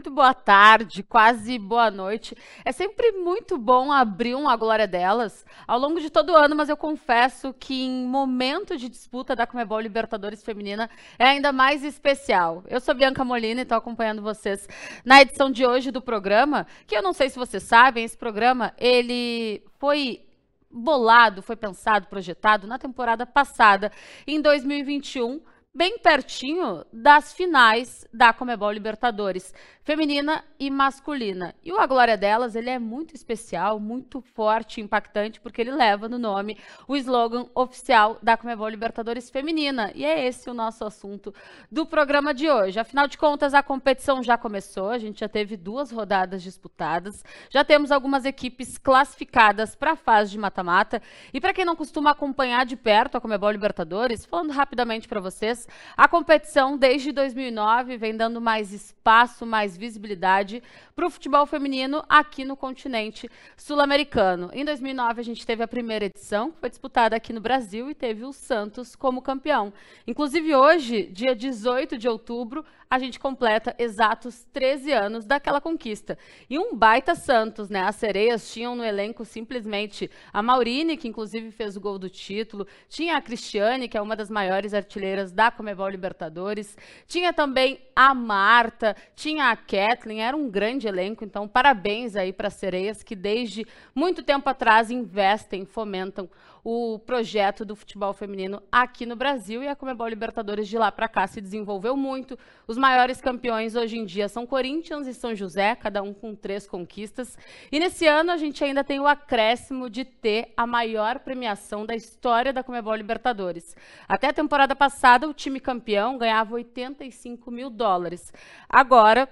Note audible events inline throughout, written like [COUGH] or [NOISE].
muito boa tarde, quase boa noite. É sempre muito bom abrir uma glória delas ao longo de todo o ano, mas eu confesso que em momento de disputa da Comebol Libertadores Feminina é ainda mais especial. Eu sou Bianca Molina e estou acompanhando vocês na edição de hoje do programa, que eu não sei se vocês sabem, esse programa ele foi bolado, foi pensado, projetado na temporada passada, em 2021 bem pertinho das finais da Comebol Libertadores, feminina e masculina. E o A Glória Delas, ele é muito especial, muito forte, impactante, porque ele leva no nome o slogan oficial da Comebol Libertadores feminina. E é esse o nosso assunto do programa de hoje. Afinal de contas, a competição já começou, a gente já teve duas rodadas disputadas, já temos algumas equipes classificadas para a fase de mata-mata. E para quem não costuma acompanhar de perto a Comebol Libertadores, falando rapidamente para vocês, a competição, desde 2009, vem dando mais espaço, mais visibilidade para o futebol feminino aqui no continente sul-americano. Em 2009, a gente teve a primeira edição, que foi disputada aqui no Brasil, e teve o Santos como campeão. Inclusive, hoje, dia 18 de outubro, a gente completa exatos 13 anos daquela conquista. E um baita Santos, né? As sereias tinham no elenco simplesmente a Maurine, que inclusive fez o gol do título, tinha a Cristiane, que é uma das maiores artilheiras da Comebol Libertadores, tinha também a Marta, tinha a Kathleen, era um grande elenco, então parabéns aí para as sereias que desde muito tempo atrás investem, fomentam o projeto do futebol feminino aqui no Brasil e a Comebol Libertadores de lá para cá se desenvolveu muito. Os maiores campeões hoje em dia são Corinthians e São José, cada um com três conquistas. E nesse ano a gente ainda tem o acréscimo de ter a maior premiação da história da Comebol Libertadores. Até a temporada passada, o time campeão ganhava 85 mil dólares. Agora,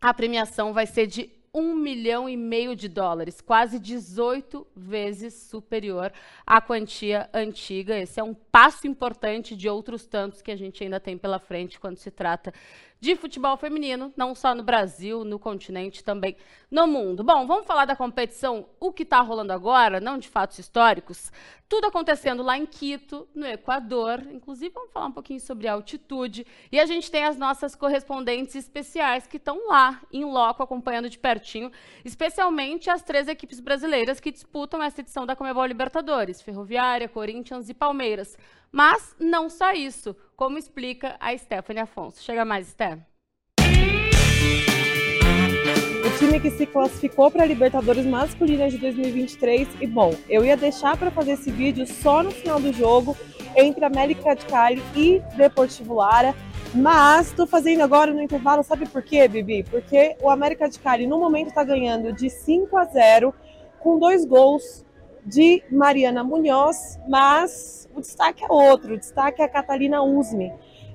a premiação vai ser de um milhão e meio de dólares, quase 18 vezes superior à quantia antiga. Esse é um passo importante de outros tantos que a gente ainda tem pela frente quando se trata de futebol feminino, não só no Brasil, no continente, também no mundo. Bom, vamos falar da competição, o que está rolando agora, não de fatos históricos. Tudo acontecendo lá em Quito, no Equador. Inclusive, vamos falar um pouquinho sobre altitude. E a gente tem as nossas correspondentes especiais que estão lá, em loco, acompanhando de pertinho, especialmente as três equipes brasileiras que disputam essa edição da Comebol Libertadores: Ferroviária, Corinthians e Palmeiras. Mas não só isso, como explica a Stephanie Afonso. Chega mais, Steph. O time que se classificou para a Libertadores Masculina de 2023 e bom, eu ia deixar para fazer esse vídeo só no final do jogo entre América de Cali e Deportivo Lara, mas estou fazendo agora no intervalo, sabe por quê, Bibi? Porque o América de Cali no momento está ganhando de 5 a 0 com dois gols de Mariana Munhoz, mas o destaque é outro, o destaque é a Catalina Usme,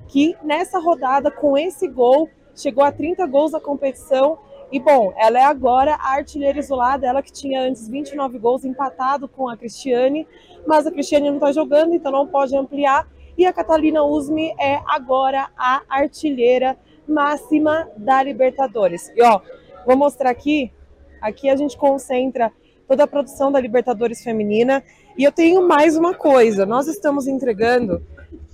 que nessa rodada, com esse gol, chegou a 30 gols na competição. E bom, ela é agora a artilheira isolada, ela que tinha antes 29 gols empatado com a Cristiane, mas a Cristiane não está jogando, então não pode ampliar. E a Catalina Usme é agora a artilheira máxima da Libertadores. E ó, vou mostrar aqui, aqui a gente concentra toda a produção da Libertadores Feminina. E eu tenho mais uma coisa: nós estamos entregando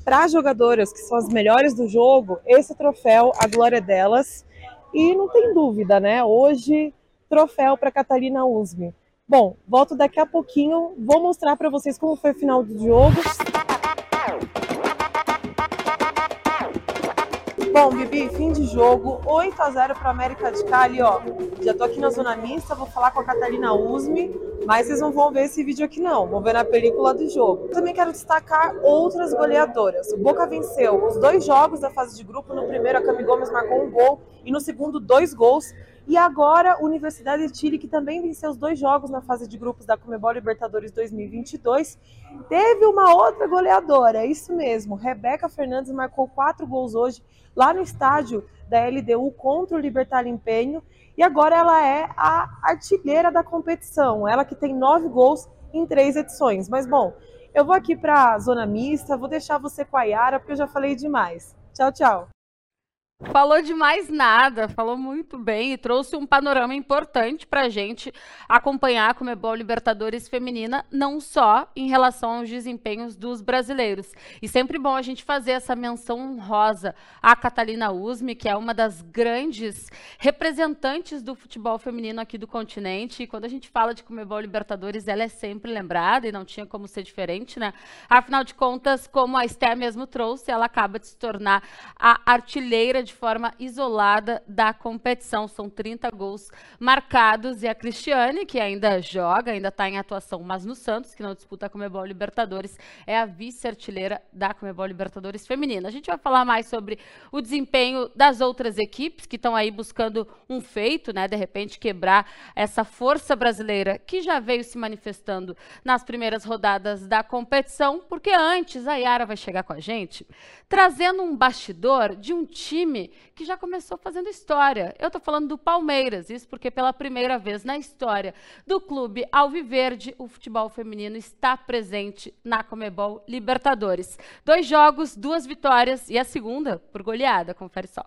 para jogadoras que são as melhores do jogo esse troféu, a glória delas. E não tem dúvida, né? Hoje, troféu para Catarina Usme. Bom, volto daqui a pouquinho, vou mostrar para vocês como foi o final do jogo. Bom, Bibi, fim de jogo, 8 a 0 para América de Cali, ó. Já tô aqui na zona mista, vou falar com a Catarina Usme, mas vocês não vão ver esse vídeo aqui não, vão ver na película do jogo. Também quero destacar outras goleadoras. O Boca venceu os dois jogos da fase de grupo, no primeiro a Cami Gomes marcou um gol e no segundo dois gols. E agora, Universidade de Chile, que também venceu os dois jogos na fase de grupos da Comebol Libertadores 2022, teve uma outra goleadora, é isso mesmo. Rebeca Fernandes marcou quatro gols hoje lá no estádio da LDU contra o Libertar Empenho. E agora ela é a artilheira da competição, ela que tem nove gols em três edições. Mas bom, eu vou aqui para a zona mista, vou deixar você com a Yara, porque eu já falei demais. Tchau, tchau. Falou de mais nada, falou muito bem e trouxe um panorama importante para a gente acompanhar a Comebol Libertadores Feminina, não só em relação aos desempenhos dos brasileiros. E sempre bom a gente fazer essa menção honrosa à Catalina Usme, que é uma das grandes representantes do futebol feminino aqui do continente. E quando a gente fala de Comebol Libertadores, ela é sempre lembrada e não tinha como ser diferente, né? Afinal de contas, como a Esté mesmo trouxe, ela acaba de se tornar a artilheira de de forma isolada da competição. São 30 gols marcados e a Cristiane, que ainda joga, ainda está em atuação, mas no Santos, que não disputa a Comebol Libertadores, é a vice-artilheira da Comebol Libertadores feminina. A gente vai falar mais sobre o desempenho das outras equipes que estão aí buscando um feito, né, de repente quebrar essa força brasileira que já veio se manifestando nas primeiras rodadas da competição, porque antes a Yara vai chegar com a gente trazendo um bastidor de um time que já começou fazendo história. Eu estou falando do Palmeiras, isso porque pela primeira vez na história do clube Alviverde, o futebol feminino está presente na Comebol Libertadores. Dois jogos, duas vitórias e a segunda por goleada, confere só.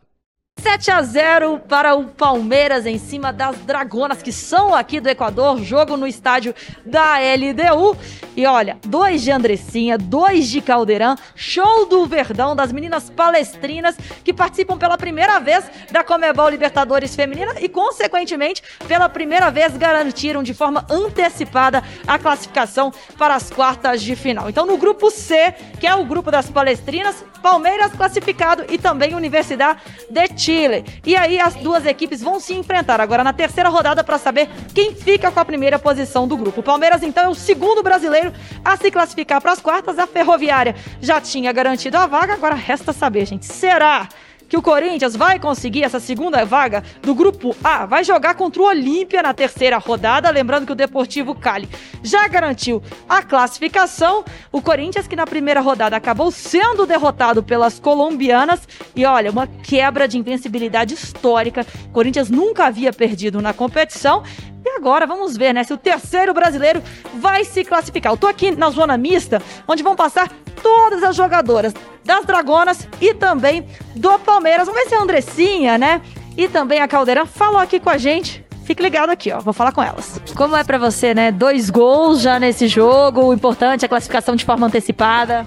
7 a 0 para o Palmeiras em cima das Dragonas, que são aqui do Equador. Jogo no estádio da LDU. E olha, dois de Andressinha, dois de Caldeirão. Show do Verdão das meninas palestrinas que participam pela primeira vez da Comebol Libertadores Feminina e, consequentemente, pela primeira vez garantiram de forma antecipada a classificação para as quartas de final. Então, no grupo C, que é o grupo das palestrinas, Palmeiras classificado e também Universidade de Chile. Chile. E aí as duas equipes vão se enfrentar agora na terceira rodada para saber quem fica com a primeira posição do grupo. O Palmeiras então é o segundo brasileiro a se classificar para as quartas. A Ferroviária já tinha garantido a vaga, agora resta saber, gente, será que o Corinthians vai conseguir essa segunda vaga do grupo A. Vai jogar contra o Olímpia na terceira rodada. Lembrando que o Deportivo Cali já garantiu a classificação. O Corinthians, que na primeira rodada acabou sendo derrotado pelas colombianas. E olha, uma quebra de invencibilidade histórica. O Corinthians nunca havia perdido na competição. E agora vamos ver, né, se o terceiro brasileiro vai se classificar. Eu tô aqui na zona mista, onde vão passar todas as jogadoras das Dragonas e também do Palmeiras. Vamos ver se a Andressinha, né, e também a Caldeirão falou aqui com a gente. Fique ligado aqui, ó. Vou falar com elas. Como é para você, né? Dois gols já nesse jogo. O importante é a classificação de forma antecipada.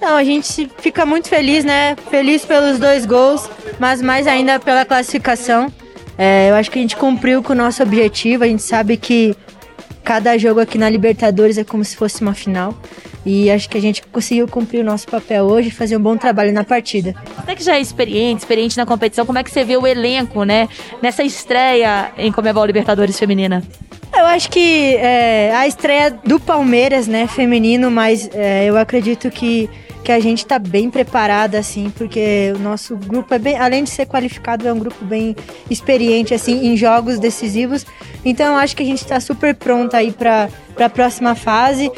Não, a gente fica muito feliz, né? Feliz pelos dois gols, mas mais ainda pela classificação. É, eu acho que a gente cumpriu com o nosso objetivo. A gente sabe que cada jogo aqui na Libertadores é como se fosse uma final. E acho que a gente conseguiu cumprir o nosso papel hoje e fazer um bom trabalho na partida. Você que já é experiente, experiente na competição, como é que você vê o elenco, né? Nessa estreia em Comebol Libertadores Feminina? Eu acho que é, a estreia do Palmeiras, né, feminino, mas é, eu acredito que que a gente está bem preparada, assim, porque o nosso grupo é bem, além de ser qualificado, é um grupo bem experiente, assim, em jogos decisivos. Então, eu acho que a gente está super pronta aí para a próxima fase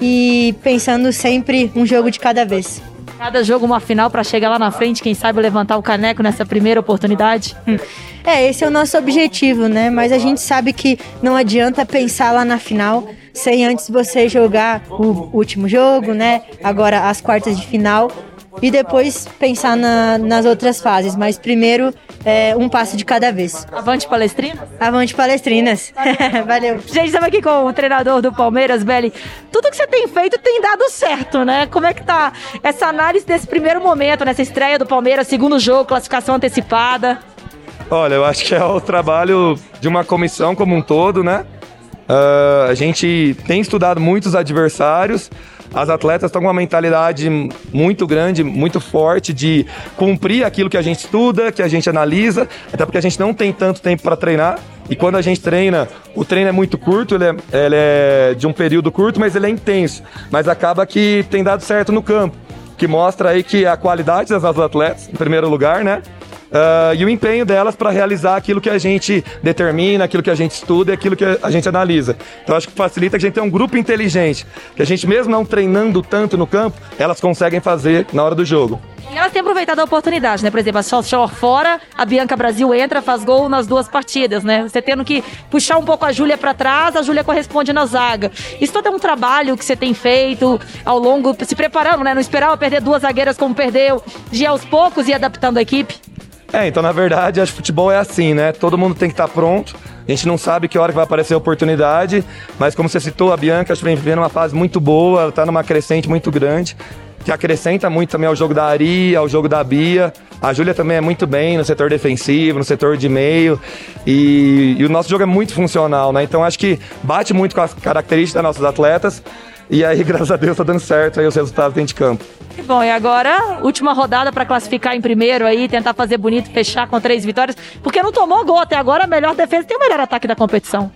e pensando sempre um jogo de cada vez. Cada jogo uma final para chegar lá na frente, quem sabe levantar o caneco nessa primeira oportunidade? Hum. É, esse é o nosso objetivo, né? Mas a gente sabe que não adianta pensar lá na final sem antes você jogar o último jogo, né? Agora as quartas de final e depois pensar na, nas outras fases. Mas primeiro é, um passo de cada vez. Avante Palestrinas? Avante Palestrinas. [LAUGHS] Valeu. Gente, estamos aqui com o treinador do Palmeiras, Belly. Tudo que você tem feito tem dado certo, né? Como é que tá essa análise desse primeiro momento, nessa estreia do Palmeiras, segundo jogo, classificação antecipada? Olha, eu acho que é o trabalho de uma comissão como um todo, né? Uh, a gente tem estudado muitos adversários. As atletas estão com uma mentalidade muito grande, muito forte de cumprir aquilo que a gente estuda, que a gente analisa, até porque a gente não tem tanto tempo para treinar. E quando a gente treina, o treino é muito curto, ele é, ele é de um período curto, mas ele é intenso. Mas acaba que tem dado certo no campo, que mostra aí que a qualidade das atletas, em primeiro lugar, né? Uh, e o empenho delas para realizar aquilo que a gente determina, aquilo que a gente estuda e aquilo que a gente analisa. Então acho que facilita que a gente tenha um grupo inteligente, que a gente mesmo não treinando tanto no campo, elas conseguem fazer na hora do jogo. E elas têm aproveitado a oportunidade, né? Por exemplo, a Shore fora, a Bianca Brasil entra, faz gol nas duas partidas, né? Você tendo que puxar um pouco a Júlia para trás, a Júlia corresponde na zaga. Isso todo é um trabalho que você tem feito ao longo, se preparando, né? Não esperava perder duas zagueiras como perdeu, de aos poucos e adaptando a equipe. É, então na verdade, acho que futebol é assim, né? Todo mundo tem que estar pronto. A gente não sabe que hora que vai aparecer a oportunidade, mas como você citou, a Bianca acho que vem vivendo uma fase muito boa, ela tá numa crescente muito grande, que acrescenta muito também ao jogo da Ari, ao jogo da Bia. A Júlia também é muito bem no setor defensivo, no setor de meio. E, e o nosso jogo é muito funcional, né? Então acho que bate muito com as características das nossas atletas. E aí, [LAUGHS] graças a Deus, tá dando certo aí os resultados dentro de campo. Que bom, e agora, última rodada para classificar em primeiro aí, tentar fazer bonito, fechar com três vitórias, porque não tomou gol até agora, a melhor defesa tem o melhor ataque da competição.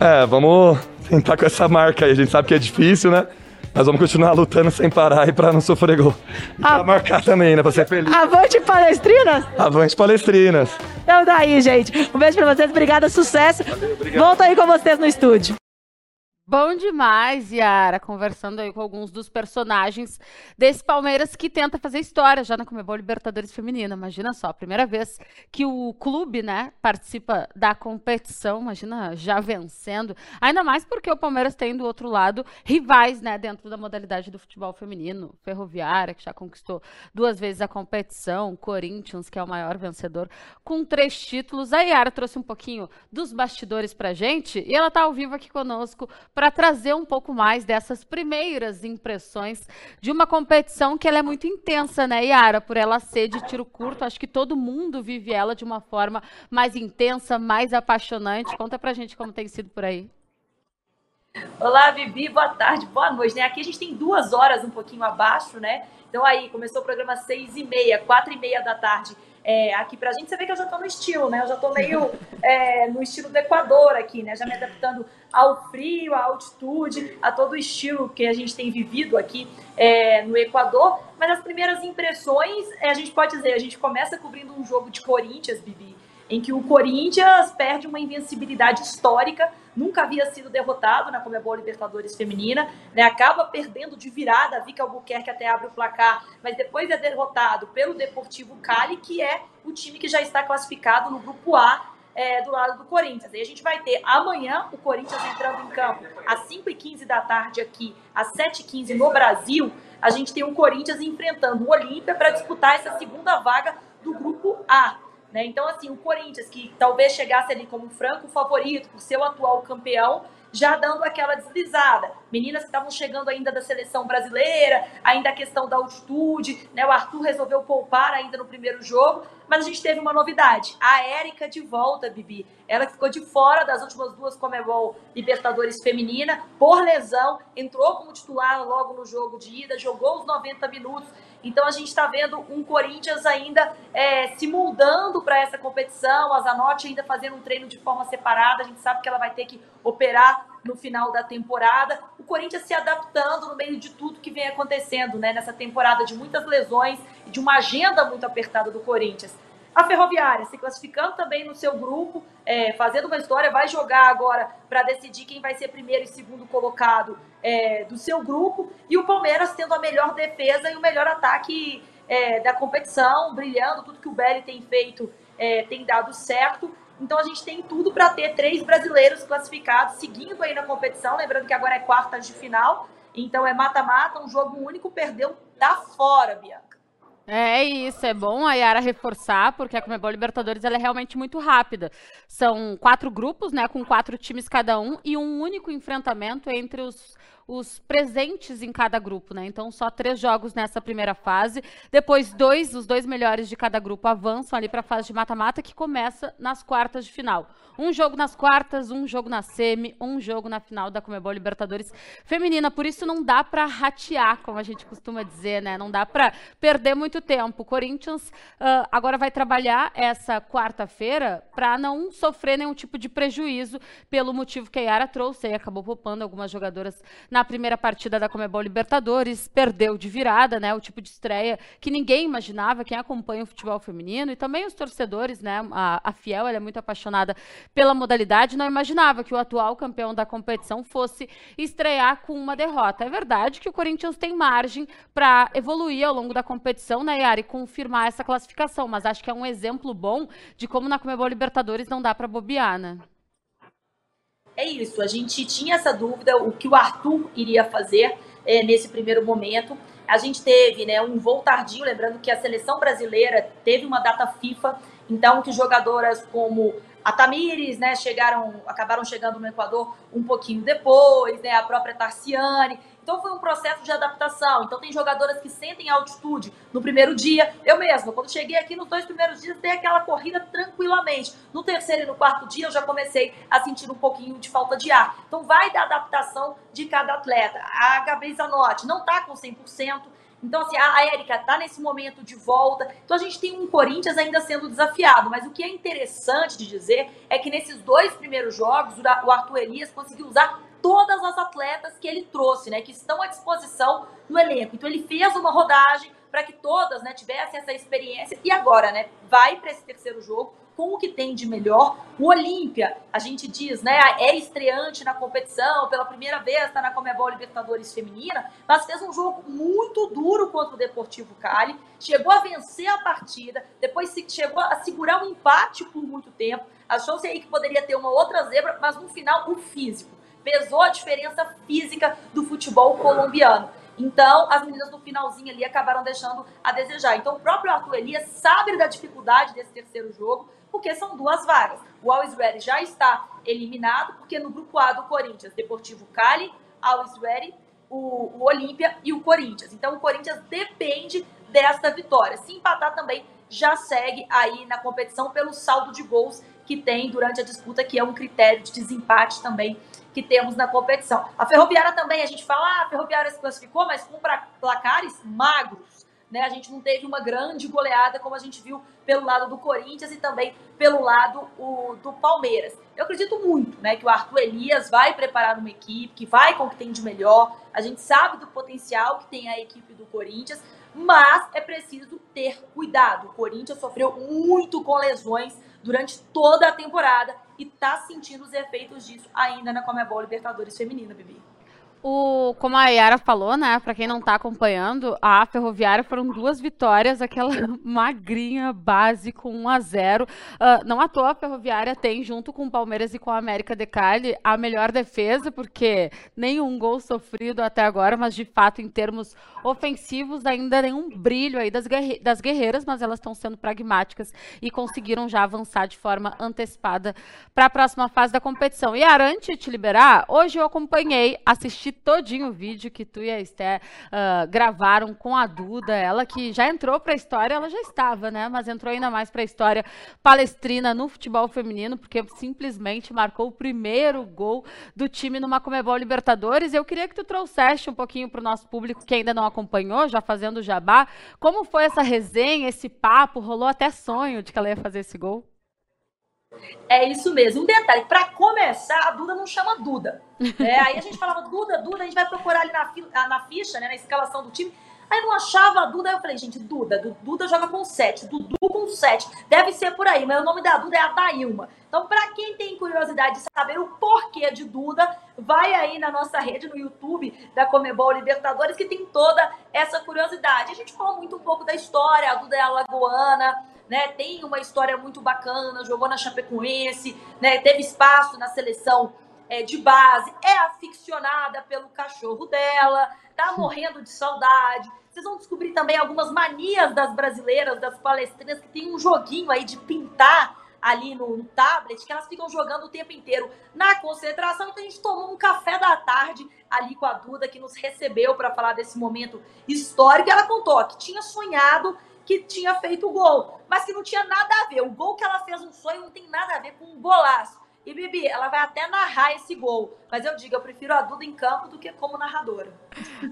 É, vamos tentar com essa marca aí. A gente sabe que é difícil, né? Mas vamos continuar lutando sem parar e pra não sofrer gol. E pra Ah. marcar também, né? Pra ser feliz. Avante Palestrinas! Avante Palestrinas. Então daí, gente. Um beijo pra vocês, obrigada, sucesso. Volto aí com vocês no estúdio. Bom demais, Yara, conversando aí com alguns dos personagens desse Palmeiras que tenta fazer história já na Comebol Libertadores Feminina. Imagina só, primeira vez que o clube, né, participa da competição, imagina já vencendo. Ainda mais porque o Palmeiras tem do outro lado rivais, né, dentro da modalidade do futebol feminino. Ferroviária, que já conquistou duas vezes a competição, Corinthians, que é o maior vencedor, com três títulos. A Yara trouxe um pouquinho dos bastidores pra gente e ela tá ao vivo aqui conosco trazer um pouco mais dessas primeiras impressões de uma competição que ela é muito intensa, né, Yara? Por ela ser de tiro curto, acho que todo mundo vive ela de uma forma mais intensa, mais apaixonante. Conta pra gente como tem sido por aí. Olá, Bibi, boa tarde, boa noite, né? Aqui a gente tem duas horas um pouquinho abaixo, né? Então aí, começou o programa seis e meia, quatro e meia da tarde. É, aqui pra gente, você vê que eu já tô no estilo, né? Eu já tô meio é, no estilo do Equador aqui, né? Já me adaptando ao frio, à altitude, a todo o estilo que a gente tem vivido aqui é, no Equador. Mas as primeiras impressões, é, a gente pode dizer, a gente começa cobrindo um jogo de Corinthians, Bibi, em que o Corinthians perde uma invencibilidade histórica, nunca havia sido derrotado na Comebol Libertadores Feminina, né? acaba perdendo de virada, Vika Albuquerque até abre o placar, mas depois é derrotado pelo Deportivo Cali, que é o time que já está classificado no grupo A é, do lado do Corinthians. Aí a gente vai ter amanhã o Corinthians entrando em campo às 5h15 da tarde aqui, às 7h15 no Brasil. A gente tem o Corinthians enfrentando o Olímpia para disputar essa segunda vaga do grupo A. Né? Então, assim, o Corinthians, que talvez chegasse ali como franco favorito por ser o atual campeão, já dando aquela deslizada. Meninas que estavam chegando ainda da seleção brasileira, ainda a questão da altitude, né? O Arthur resolveu poupar ainda no primeiro jogo, mas a gente teve uma novidade. A Érica de volta, Bibi. Ela ficou de fora das últimas duas Comebol Libertadores feminina, por lesão, entrou como titular logo no jogo de ida, jogou os 90 minutos. Então a gente está vendo um Corinthians ainda é, se moldando para essa competição, a Zanotti ainda fazendo um treino de forma separada. A gente sabe que ela vai ter que operar no final da temporada. O Corinthians se adaptando no meio de tudo que vem acontecendo né, nessa temporada de muitas lesões e de uma agenda muito apertada do Corinthians. A Ferroviária se classificando também no seu grupo, é, fazendo uma história, vai jogar agora para decidir quem vai ser primeiro e segundo colocado é, do seu grupo. E o Palmeiras tendo a melhor defesa e o melhor ataque é, da competição, brilhando. Tudo que o Belli tem feito é, tem dado certo. Então a gente tem tudo para ter três brasileiros classificados, seguindo aí na competição. Lembrando que agora é quartas de final, então é mata-mata, um jogo único, perdeu, tá fora, Bianca. É isso, é bom a Yara reforçar, porque a Comebol Libertadores ela é realmente muito rápida. São quatro grupos, né, com quatro times cada um, e um único enfrentamento entre os, os presentes em cada grupo, né? Então, só três jogos nessa primeira fase. Depois, dois, os dois melhores de cada grupo avançam ali para a fase de mata-mata, que começa nas quartas de final. Um jogo nas quartas, um jogo na semi, um jogo na final da Comebol Libertadores Feminina. Por isso, não dá para ratear, como a gente costuma dizer, né? Não dá para perder muito tempo. O Corinthians uh, agora vai trabalhar essa quarta-feira para não sofrer nenhum tipo de prejuízo pelo motivo que a Yara trouxe e acabou poupando algumas jogadoras na primeira partida da Comebol Libertadores, perdeu de virada, né? O tipo de estreia que ninguém imaginava, quem acompanha o futebol feminino e também os torcedores, né? A, a Fiel, ela é muito apaixonada pela modalidade, não imaginava que o atual campeão da competição fosse estrear com uma derrota. É verdade que o Corinthians tem margem para evoluir ao longo da competição, né, Yara, e confirmar essa classificação, mas acho que é um exemplo bom de como na Comebol Libertadores não dá para bobear, né? É isso, a gente tinha essa dúvida, o que o Arthur iria fazer é, nesse primeiro momento. A gente teve né, um voo tardio, lembrando que a seleção brasileira teve uma data FIFA, então que jogadoras como a Tamires, né, chegaram, acabaram chegando no Equador um pouquinho depois, né, a própria Tarciane. Então foi um processo de adaptação. Então tem jogadoras que sentem altitude no primeiro dia. Eu mesma, quando cheguei aqui nos dois primeiros dias, dei aquela corrida tranquilamente. No terceiro e no quarto dia eu já comecei a sentir um pouquinho de falta de ar. Então vai da adaptação de cada atleta. A Gabi Zanotti não está com 100%. Então, assim, a Érica está nesse momento de volta. Então, a gente tem um Corinthians ainda sendo desafiado. Mas o que é interessante de dizer é que nesses dois primeiros jogos, o Arthur Elias conseguiu usar todas as atletas que ele trouxe, né? Que estão à disposição no elenco. Então, ele fez uma rodagem para que todas né, tivessem essa experiência. E agora, né? Vai para esse terceiro jogo com o que tem de melhor. O Olímpia, a gente diz, né, é estreante na competição, pela primeira vez está na Comebol Libertadores Feminina, mas fez um jogo muito duro contra o Deportivo Cali, chegou a vencer a partida, depois chegou a segurar um empate por muito tempo, achou-se aí que poderia ter uma outra zebra, mas no final o físico pesou a diferença física do futebol colombiano. Então, as meninas no finalzinho ali acabaram deixando a desejar. Então, o próprio Arthur Elias sabe da dificuldade desse terceiro jogo, porque são duas vagas. O Always Ready já está eliminado, porque no grupo A do Corinthians, Deportivo Cali, Always Ready, o, o Olímpia e o Corinthians. Então o Corinthians depende desta vitória. Se empatar também, já segue aí na competição pelo saldo de gols que tem durante a disputa, que é um critério de desempate também que temos na competição. A Ferroviária também, a gente fala, ah, a Ferroviária se classificou, mas com placares magros né? A gente não teve uma grande goleada como a gente viu pelo lado do Corinthians e também pelo lado o, do Palmeiras. Eu acredito muito, né, que o Arthur Elias vai preparar uma equipe que vai com o que tem de melhor. A gente sabe do potencial que tem a equipe do Corinthians, mas é preciso ter cuidado. O Corinthians sofreu muito com lesões durante toda a temporada e está sentindo os efeitos disso ainda na Comebol Libertadores Feminina, Bibi. O, como a Yara falou, né? Para quem não está acompanhando, a Ferroviária foram duas vitórias, aquela [LAUGHS] magrinha base com 1 a 0. Uh, ah, não à toa a Ferroviária tem, junto com o Palmeiras e com a América de Cali, a melhor defesa, porque nenhum gol sofrido até agora, mas de fato, em termos ofensivos, ainda nenhum brilho aí das, guerre das guerreiras, mas elas estão sendo pragmáticas e conseguiram já avançar de forma antecipada para a próxima fase da competição. E de te liberar, hoje eu acompanhei, assisti todinho o vídeo que tu e a Esté uh, gravaram com a Duda, ela que já entrou para a história, ela já estava, né? Mas entrou ainda mais para a história palestrina no futebol feminino, porque simplesmente marcou o primeiro gol do time numa Comebol Libertadores. Eu queria que tu trouxesse um pouquinho para o nosso público que ainda não acompanhou, já fazendo jabá, como foi essa resenha, esse papo, rolou até sonho de que ela ia fazer esse gol? É isso mesmo. Um detalhe, para começar, a Duda não chama Duda. [LAUGHS] É, aí a gente falava Duda, Duda, a gente vai procurar ali na, na ficha, né, na escalação do time. Aí não achava a Duda, aí eu falei, gente, Duda, Duda joga com 7, Dudu com 7. Deve ser por aí, mas o nome da Duda é Adailma. Então, para quem tem curiosidade de saber o porquê de Duda, vai aí na nossa rede no YouTube da Comebol Libertadores, que tem toda essa curiosidade. A gente falou muito um pouco da história, a Duda é alagoana, né? Tem uma história muito bacana, jogou na Chapecoense, né? Teve espaço na seleção é, de base, é aficionada pelo cachorro dela, tá morrendo de saudade. Vocês vão descobrir também algumas manias das brasileiras, das palestrinas, que tem um joguinho aí de pintar ali no, no, tablet, que elas ficam jogando o tempo inteiro na concentração. Então a gente tomou um café da tarde ali com a Duda, que nos recebeu para falar desse momento histórico. E ela contou que tinha sonhado que tinha feito o gol, mas que não tinha nada a ver. O gol que ela fez um sonho não tem nada a ver com um golaço. E Bibi, ela vai até narrar esse gol. Mas eu digo, eu prefiro a Duda em campo do que como narradora.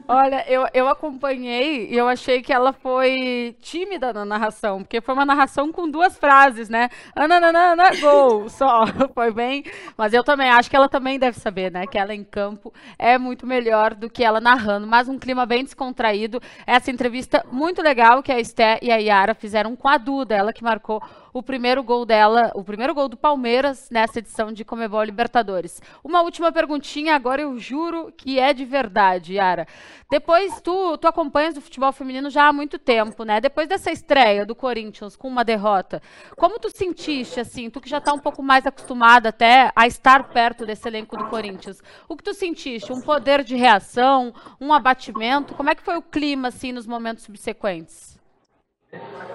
Olha, eu, eu acompanhei e eu achei que ela foi tímida na narração, porque foi uma narração com duas frases, né? Ananana, gol, [LAUGHS] só. Foi bem. Mas eu também acho que ela também deve saber, né? Que ela em campo é muito melhor do que ela narrando. Mas um clima bem descontraído. Essa entrevista muito legal que a Esté e a Yara fizeram com a Duda, ela que marcou o primeiro gol dela, o primeiro gol do Palmeiras nessa edição de Comebol Libertadores. Uma última pergunta perguntinha agora eu juro que é de verdade, Yara. Depois tu, tu acompanhas o futebol feminino já há muito tempo, né? Depois dessa estreia do Corinthians com uma derrota, como tu sentiste assim, tu que já está um pouco mais acostumada até a estar perto desse elenco do Corinthians. O que tu sentiste? Um poder de reação, um abatimento? Como é que foi o clima assim nos momentos subsequentes?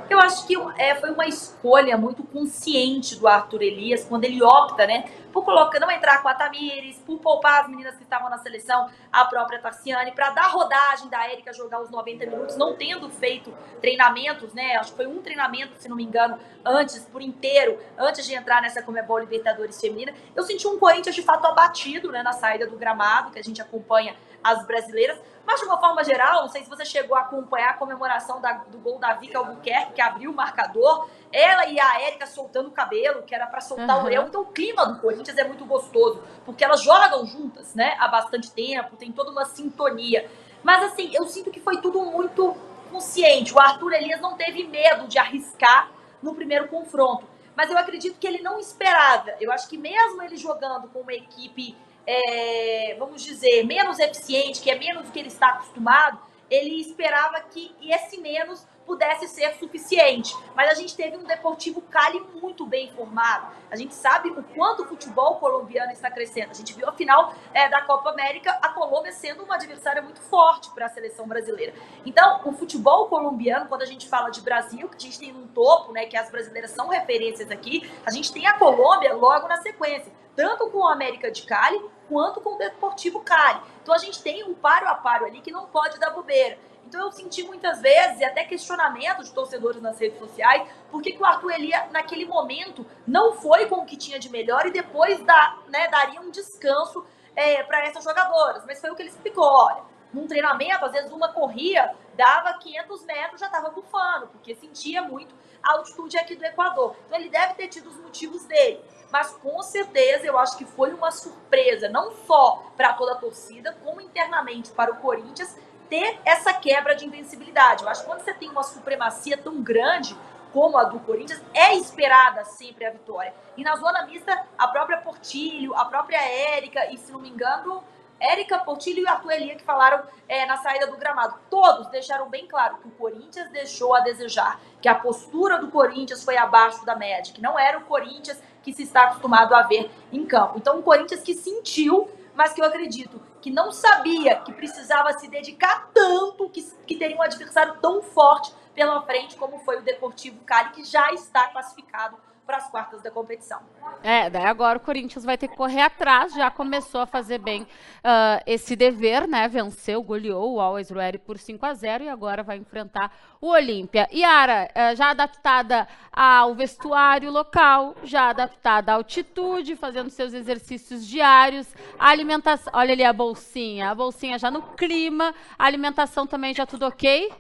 Eu acho que é, foi uma escolha muito consciente do Arthur Elias quando ele opta, né, por colocar, não entrar com a Tamires, por poupar as meninas que estavam na seleção, a própria Tarciane, para dar rodagem da Érica jogar os 90 minutos, não tendo feito treinamentos, né? Acho que foi um treinamento, se não me engano, antes, por inteiro, antes de entrar nessa Comebol Libertadores Feminina. Eu senti um Corinthians de fato abatido, né, na saída do gramado, que a gente acompanha as brasileiras. Mas, de uma forma geral, não sei se você chegou a acompanhar a comemoração da, do gol da Vika Albuquerque, que abriu o marcador. Ela e a Érica soltando o cabelo, que era para soltar uhum. o leão. Então, o clima do Corinthians é muito gostoso, porque elas jogam juntas, né, há bastante tempo, tem toda uma sintonia. Mas, assim, eu sinto que foi tudo muito consciente. O Arthur Elias não teve medo de arriscar no primeiro confronto. Mas eu acredito que ele não esperava. Eu acho que mesmo ele jogando com uma equipe é, vamos dizer, menos eficiente, que é menos do que ele está acostumado, ele esperava que esse menos pudesse ser suficiente. Mas a gente teve um Deportivo Cali muito bem formado. A gente sabe o quanto o futebol colombiano está crescendo. A gente viu a final é, da Copa América, a Colômbia sendo uma adversária muito forte para a seleção brasileira. Então, o futebol colombiano, quando a gente fala de Brasil, que a gente tem um topo, né, que as brasileiras são referências aqui, a gente tem a Colômbia logo na sequência tanto com o América de Cali quanto com o Deportivo Cali. Então a gente tem um paro a paro ali que não pode dar bobeira. Então eu senti muitas vezes, até questionamentos de torcedores nas redes sociais, por que o Arthur Elia, naquele momento, não foi com o que tinha de melhor e depois dá, né, daria um descanso é, para essas jogadoras. Mas foi o que ele explicou, olha, num treinamento, às vezes uma corria, dava 500 metros, já estava bufando, porque sentia muito a altitude aqui do Equador. Então ele deve ter tido os motivos dele mas com certeza eu acho que foi uma surpresa, não só para toda a torcida, como internamente para o Corinthians ter essa quebra de invencibilidade. Eu acho que quando você tem uma supremacia tão grande como a do Corinthians, é esperada sempre a vitória. E na zona mista, a própria Portilho, a própria Érica, e se não me engano, Érica Portilho e Arthur Elia que falaram é, na saída do gramado. Todos deixaram bem claro que o Corinthians deixou a desejar, que a postura do Corinthians foi abaixo da média, que não era o Corinthians que se está acostumado a ver em campo. Então, um Corinthians que sentiu, mas que eu acredito que não sabia que precisava se dedicar tanto, que, que teria um adversário tão forte pela frente como foi o Deportivo Cali, que já está classificado para as quartas da competição. É, daí agora o Corinthians vai ter que correr atrás, já começou a fazer bem uh, esse dever, né? Venceu, goleou o Always Ready por 5 a 0 e agora vai enfrentar o Olímpia. Yara, uh, já adaptada ao vestuário local, já adaptada à altitude, fazendo seus exercícios diários, a alimentação, olha ali a bolsinha, a bolsinha já no clima, a alimentação também já tudo ok?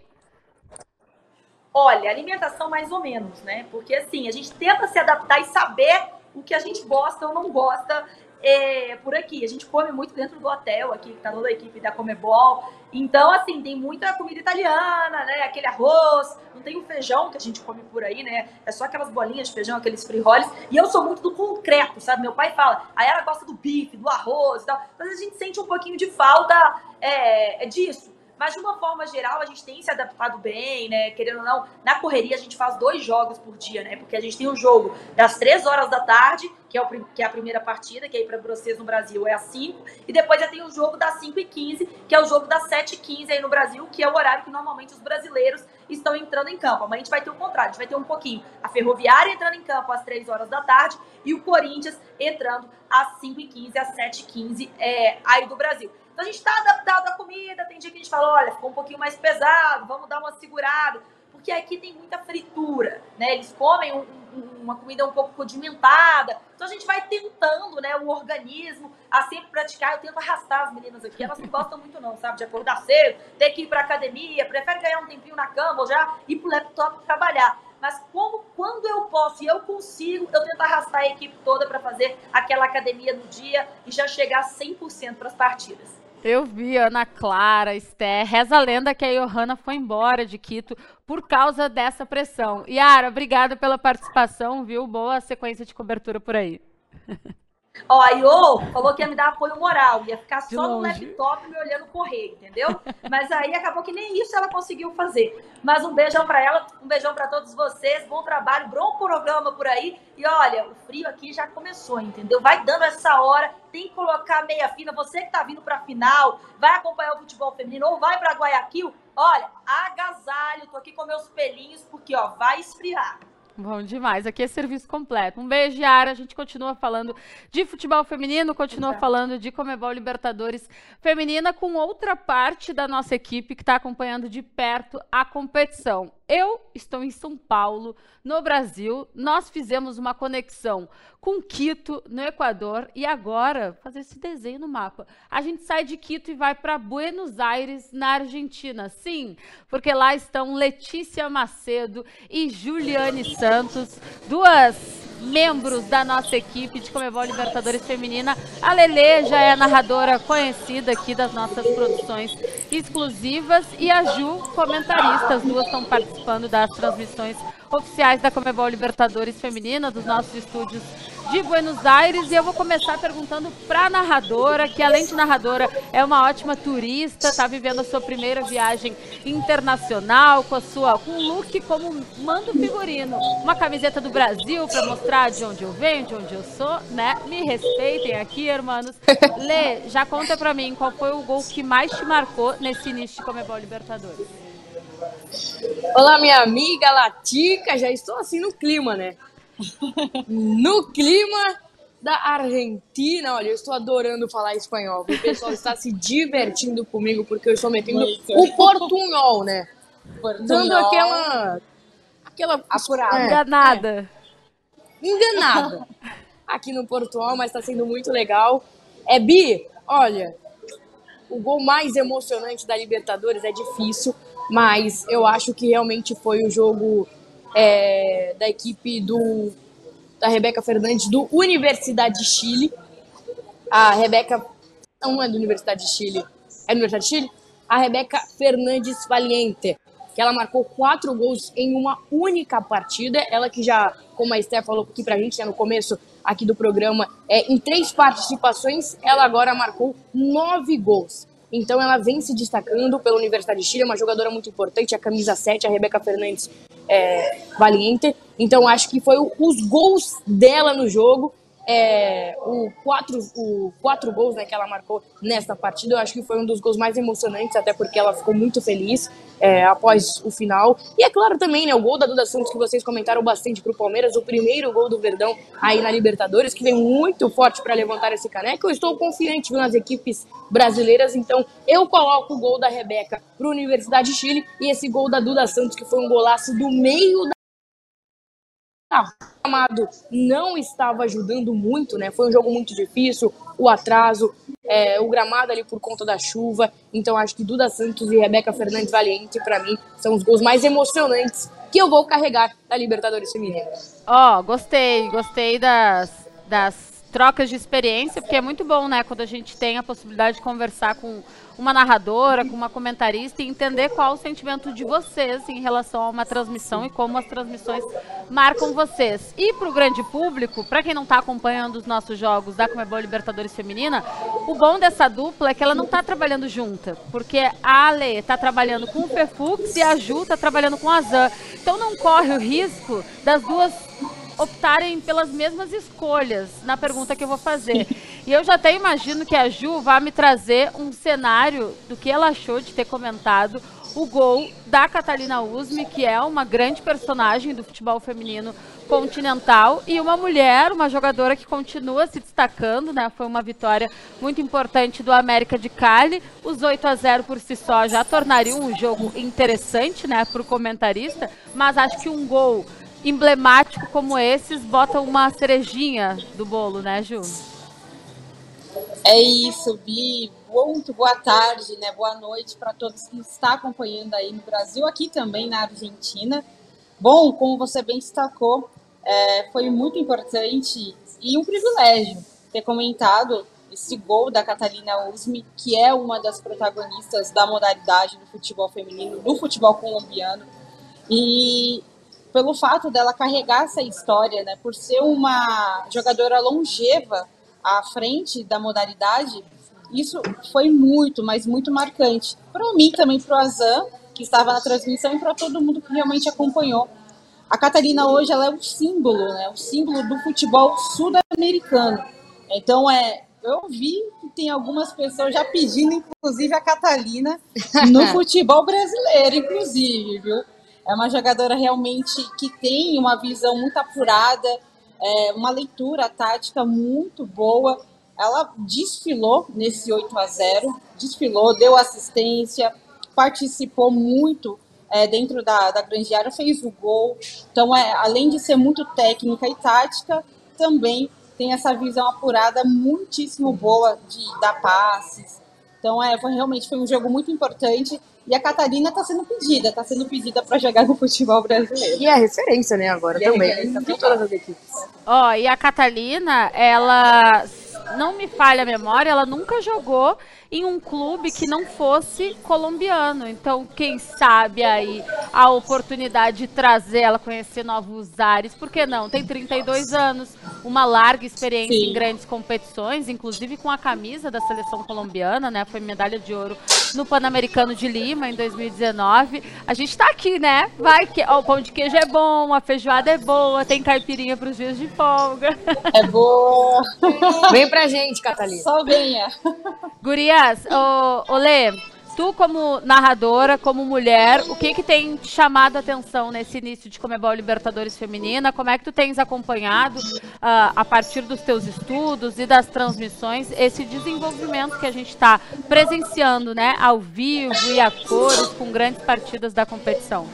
Olha, alimentação mais ou menos, né? Porque assim, a gente tenta se adaptar e saber o que a gente gosta ou não gosta é, por aqui. A gente come muito dentro do hotel aqui, que tá toda a equipe da Comebol. Então, assim, tem muita comida italiana, né? Aquele arroz, não tem o feijão que a gente come por aí, né? É só aquelas bolinhas de feijão, aqueles frijoles. E eu sou muito do concreto, sabe? Meu pai fala, aí ela gosta do bife, do arroz e tal. Mas a gente sente um pouquinho de falta é, disso. Mas de uma forma geral, a gente tem se adaptado bem, né? Querendo ou não, na correria a gente faz dois jogos por dia, né? Porque a gente tem um jogo das três horas da tarde, que é, o, que é a primeira partida, que aí para vocês no Brasil é às 5, e depois já tem o jogo das 5 e 15, que é o jogo das 7 e 15 aí no Brasil, que é o horário que normalmente os brasileiros estão entrando em campo. Amanhã a gente vai ter o contrário, a gente vai ter um pouquinho a Ferroviária entrando em campo às 3 horas da tarde e o Corinthians entrando às 5 e 15, às 7 e 15 é, aí do Brasil. Então a gente está adaptado à comida, tem dia que a gente fala, olha, ficou um pouquinho mais pesado, vamos dar uma segurada. Porque aqui tem muita fritura, né? Eles comem um, um, uma comida um pouco condimentada. Então a gente vai tentando, né, o organismo a sempre praticar. Eu tento arrastar as meninas aqui, elas não gostam muito não, sabe? De acordar cedo, ter que ir para academia, prefere ganhar um tempinho na cama ou já ir pro laptop trabalhar mas como quando eu posso e eu consigo, eu tento arrastar a equipe toda para fazer aquela academia no dia e já chegar 100% para as partidas. Eu vi Ana Clara, Esther, reza a lenda que a Johanna foi embora de Quito por causa dessa pressão. Yara, obrigada pela participação, viu? Boa sequência de cobertura por aí. [LAUGHS] Ó, a Iô falou que ia me dar apoio moral, ia ficar só no laptop me olhando correr, entendeu? Mas aí acabou que nem isso ela conseguiu fazer. Mas um beijão para ela, um beijão para todos vocês, bom trabalho, bom programa por aí. E olha, o frio aqui já começou, entendeu? Vai dando essa hora, tem que colocar meia fina. Você que tá vindo pra final, vai acompanhar o futebol feminino ou vai para Guayaquil, olha, agasalho, tô aqui com meus pelinhos, porque ó, vai esfriar. Bom demais. Aqui é serviço completo. Um beijo, Yara. A gente continua falando de futebol feminino, continua tá. falando de Comebol Libertadores feminina com outra parte da nossa equipe que está acompanhando de perto a competição. Eu estou em São Paulo, no Brasil. Nós fizemos uma conexão com Quito, no Equador, e agora fazer esse desenho no mapa. A gente sai de Quito e vai para Buenos Aires, na Argentina. Sim, porque lá estão Letícia Macedo e Juliane Santos, duas membros da nossa equipe de Comebol Libertadores Feminina. A Lele já é narradora conhecida aqui das nossas produções exclusivas e a Ju, comentarista. As duas estão participando das transmissões oficiais da Comebol Libertadores Feminina, dos nossos estúdios de Buenos Aires. E eu vou começar perguntando para a narradora, que além de narradora é uma ótima turista, está vivendo a sua primeira viagem internacional com a sua com um look como mando figurino, uma camiseta do Brasil para mostrar de onde eu venho, de onde eu sou, né? Me respeitem aqui, irmãos. [LAUGHS] Lê, já conta para mim qual foi o gol que mais te marcou nesse início de Comebol Libertadores. Olá, minha amiga Latica, já estou assim no clima, né? no clima da Argentina. Olha, eu estou adorando falar espanhol. O pessoal está se divertindo comigo porque eu estou metendo Muito. o portunhol, né? Portunhol. Dando aquela. aquela apurada. É, enganada. É. Enganada. Aqui no Portugal, mas está sendo muito legal. É Bi, olha, o gol mais emocionante da Libertadores é difícil, mas eu acho que realmente foi o jogo é, da equipe do da Rebeca Fernandes do Universidade de Chile. A Rebeca não é da Universidade de Chile, é da Universidade de Chile. A Rebeca Fernandes Valiente, que ela marcou quatro gols em uma única partida. Ela que já, como a Esther falou aqui pra gente né, no começo aqui do programa, é, em três participações, ela agora marcou nove gols. Então ela vem se destacando pela Universidade de Chile, é uma jogadora muito importante, a camisa 7, a Rebeca Fernandes é, Valiente. Então acho que foi os gols dela no jogo é, o quatro, o quatro gols né, que ela marcou nesta partida, eu acho que foi um dos gols mais emocionantes, até porque ela ficou muito feliz é, após o final. E é claro também, né, o gol da Duda Santos, que vocês comentaram bastante para o Palmeiras, o primeiro gol do Verdão aí na Libertadores, que vem muito forte para levantar esse caneco. Eu estou confiante viu, nas equipes brasileiras, então eu coloco o gol da Rebeca para Universidade de Chile e esse gol da Duda Santos, que foi um golaço do meio da o gramado não estava ajudando muito, né? Foi um jogo muito difícil, o atraso, é, o gramado ali por conta da chuva. Então acho que Duda Santos e Rebeca Fernandes Valiente, para mim, são os gols mais emocionantes que eu vou carregar da Libertadores Feminina. Ó, oh, gostei, gostei das, das trocas de experiência, porque é muito bom, né, quando a gente tem a possibilidade de conversar com uma narradora, com uma comentarista e entender qual o sentimento de vocês em relação a uma transmissão e como as transmissões marcam vocês. E para o grande público, para quem não está acompanhando os nossos jogos da Comebol Libertadores Feminina, o bom dessa dupla é que ela não está trabalhando junta, porque a Ale está trabalhando com o Fefux e a Ju está trabalhando com a Zan. Então não corre o risco das duas optarem pelas mesmas escolhas na pergunta que eu vou fazer. [LAUGHS] E eu já até imagino que a Ju vai me trazer um cenário do que ela achou de ter comentado o gol da Catalina Usme, que é uma grande personagem do futebol feminino continental e uma mulher, uma jogadora que continua se destacando, né? Foi uma vitória muito importante do América de Cali. Os 8 a 0 por si só já tornariam um jogo interessante, né, para o comentarista, mas acho que um gol emblemático como esses bota uma cerejinha do bolo, né, Ju? É isso, Bi. Muito boa tarde, né? Boa noite para todos que estão acompanhando aí no Brasil, aqui também na Argentina. Bom, como você bem destacou, é, foi muito importante e um privilégio ter comentado esse gol da Catalina Usme, que é uma das protagonistas da modalidade do futebol feminino, do futebol colombiano. E pelo fato dela carregar essa história, né, por ser uma jogadora longeva à frente da modalidade, isso foi muito, mas muito marcante. Para mim também, para o Azan, que estava na transmissão, e para todo mundo que realmente acompanhou. A Catarina hoje ela é o símbolo, né? O símbolo do futebol sul-americano. Então é, eu vi que tem algumas pessoas já pedindo, inclusive a Catalina, no [LAUGHS] futebol brasileiro, inclusive, viu? É uma jogadora realmente que tem uma visão muito apurada, é, uma leitura tática muito boa. Ela desfilou nesse 8 a 0 desfilou, deu assistência, participou muito é, dentro da, da grande área, fez o gol. Então, é, além de ser muito técnica e tática, também tem essa visão apurada muitíssimo boa de dar passes. Então, é, foi, realmente foi um jogo muito importante. E a Catarina está sendo pedida, está sendo pedida para jogar no futebol brasileiro. E é referência, né, agora E é também. de todas as equipes. Ó, e a Catalina, ela não me falha a memória, ela nunca jogou em um clube que não fosse colombiano. Então, quem sabe aí a oportunidade de trazer ela conhecer novos ares, por que não? Tem 32 anos, uma larga experiência Sim. em grandes competições, inclusive com a camisa da seleção colombiana, né? Foi medalha de ouro no Pan-Americano de Lima em 2019. A gente tá aqui, né? Vai que ó, o pão de queijo é bom, a feijoada é boa, tem caipirinha para os dias de folga. É boa. [LAUGHS] Vem pra gente, Catalina. Só venha. Gurias, ô, ô Lê, tu como narradora, como mulher, o que que tem te chamado a atenção nesse início de Comebol Libertadores Feminina? Como é que tu tens acompanhado, ah, a partir dos teus estudos e das transmissões, esse desenvolvimento que a gente está presenciando, né, ao vivo e a cores, com grandes partidas da competição?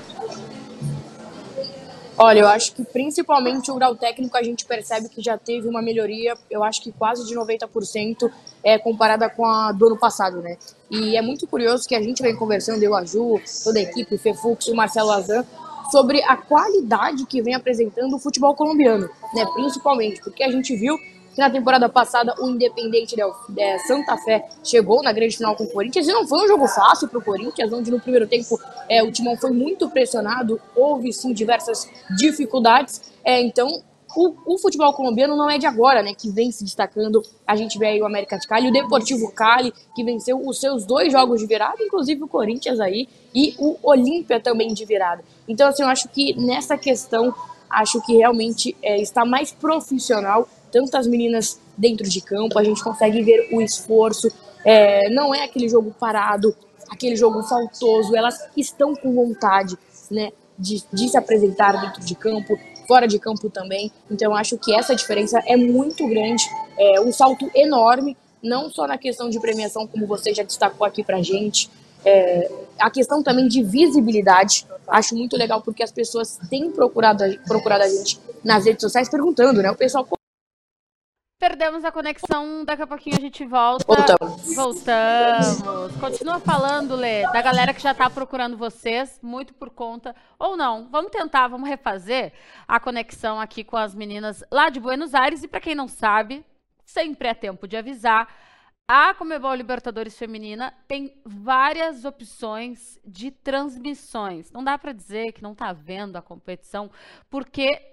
Olha, eu acho que principalmente o grau técnico a gente percebe que já teve uma melhoria, eu acho que quase de 90% é, comparada com a do ano passado, né? E é muito curioso que a gente vem conversando, eu, a Ju, toda a equipe, o Fefux, o Marcelo Azan, sobre a qualidade que vem apresentando o futebol colombiano, né? Principalmente, porque a gente viu que na temporada passada o Independente Del, é, Santa Fé chegou na grande final com o Corinthians e não foi um jogo fácil para o Corinthians, onde no primeiro tempo é, o Timão foi muito pressionado, houve sim diversas dificuldades. É, então o, o futebol colombiano não é de agora, né? Que vem se destacando. A gente vê aí o América de Cali, o Deportivo Cali, que venceu os seus dois jogos de virada, inclusive o Corinthians aí, e o Olímpia também de virada. Então, assim, eu acho que nessa questão, acho que realmente é, está mais profissional, tanto as meninas dentro de campo, a gente consegue ver o esforço, é, não é aquele jogo parado, aquele jogo faltoso, elas estão com vontade, né? De, de se apresentar dentro de campo, fora de campo também. Então, acho que essa diferença é muito grande, é um salto enorme, não só na questão de premiação, como você já destacou aqui pra gente, é, a questão também de visibilidade. Acho muito legal porque as pessoas têm procurado, a- procurado a gente nas redes sociais perguntando, né? O pessoal, "Pô, Perdemos a conexão, daqui a pouquinho a gente volta. Voltamos. Voltamos. Continua falando, Lê, da galera que já tá procurando vocês, muito por conta. Ou não, vamos tentar, vamos refazer a conexão aqui com as meninas lá de Buenos Aires. E para quem não sabe, sempre é tempo de avisar. A Comebol Libertadores Feminina tem várias opções de transmissões. Não dá para dizer que não está vendo a competição, porque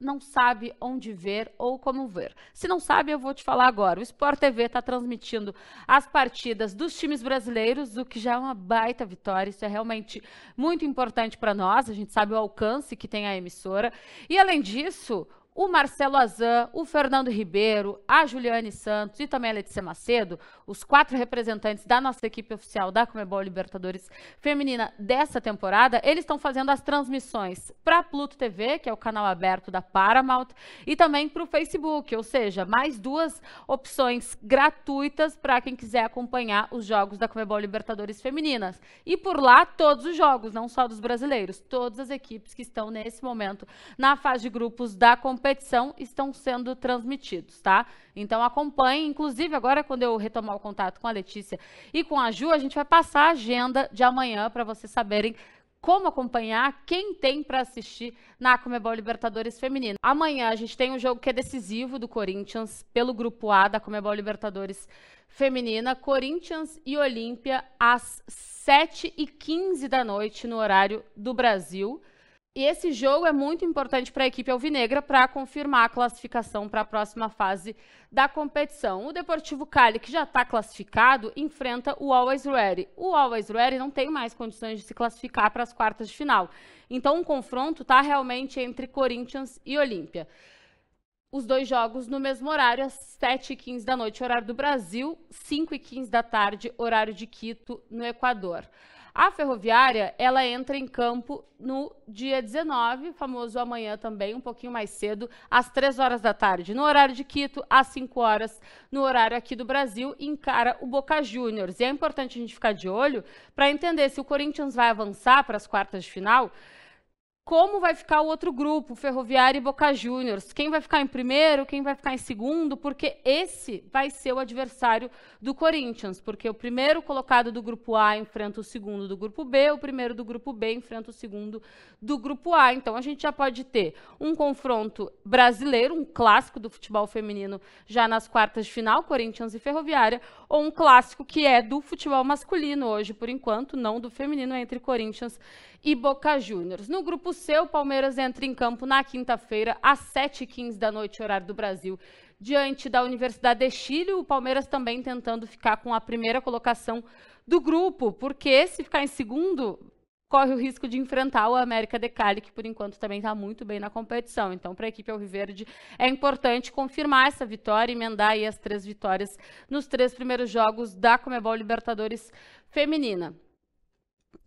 não sabe onde ver ou como ver. Se não sabe, eu vou te falar agora. O Sport TV está transmitindo as partidas dos times brasileiros, o que já é uma baita vitória. Isso é realmente muito importante para nós. A gente sabe o alcance que tem a emissora. E além disso, o Marcelo Azan, o Fernando Ribeiro, a Juliane Santos e também a Letícia Macedo, os quatro representantes da nossa equipe oficial da Comebol Libertadores Feminina dessa temporada, eles estão fazendo as transmissões para Pluto TV, que é o canal aberto da Paramount, e também para o Facebook, ou seja, mais duas opções gratuitas para quem quiser acompanhar os jogos da Comebol Libertadores Femininas. E por lá, todos os jogos, não só dos brasileiros, todas as equipes que estão nesse momento na fase de grupos da competição estão sendo transmitidos, tá? Então acompanhe, inclusive agora quando eu retomar o contato com a Letícia e com a Ju, a gente vai passar a agenda de amanhã para vocês saberem como acompanhar, quem tem para assistir na Comebol Libertadores Feminina. Amanhã a gente tem um jogo que é decisivo do Corinthians pelo grupo A da Comebol Libertadores Feminina, Corinthians e Olímpia às 7h15 da noite no horário do Brasil. E esse jogo é muito importante para a equipe alvinegra para confirmar a classificação para a próxima fase da competição. O Deportivo Cali, que já está classificado, enfrenta o Always Ready. O Always Ready não tem mais condições de se classificar para as quartas de final. Então, o um confronto está realmente entre Corinthians e Olímpia. Os dois jogos no mesmo horário, às 7h15 da noite, horário do Brasil, 5h15 da tarde, horário de Quito, no Equador. A ferroviária, ela entra em campo no dia 19, famoso amanhã também, um pouquinho mais cedo, às 3 horas da tarde, no horário de Quito, às 5 horas, no horário aqui do Brasil, encara o Boca Juniors. E é importante a gente ficar de olho para entender se o Corinthians vai avançar para as quartas de final como vai ficar o outro grupo, Ferroviária e Boca Juniors. Quem vai ficar em primeiro, quem vai ficar em segundo, porque esse vai ser o adversário do Corinthians, porque o primeiro colocado do grupo A enfrenta o segundo do grupo B, o primeiro do grupo B enfrenta o segundo do grupo A. Então a gente já pode ter um confronto brasileiro, um clássico do futebol feminino já nas quartas de final, Corinthians e Ferroviária, ou um clássico que é do futebol masculino hoje, por enquanto, não do feminino, entre Corinthians e Boca Juniors. No grupo C, o Palmeiras entra em campo na quinta-feira, às 7h15 da noite, horário do Brasil, diante da Universidade de Chile. O Palmeiras também tentando ficar com a primeira colocação do grupo, porque se ficar em segundo, corre o risco de enfrentar o América de Cali, que por enquanto também está muito bem na competição. Então, para a equipe Alviverde, é importante confirmar essa vitória, emendar aí as três vitórias nos três primeiros jogos da Comebol Libertadores Feminina.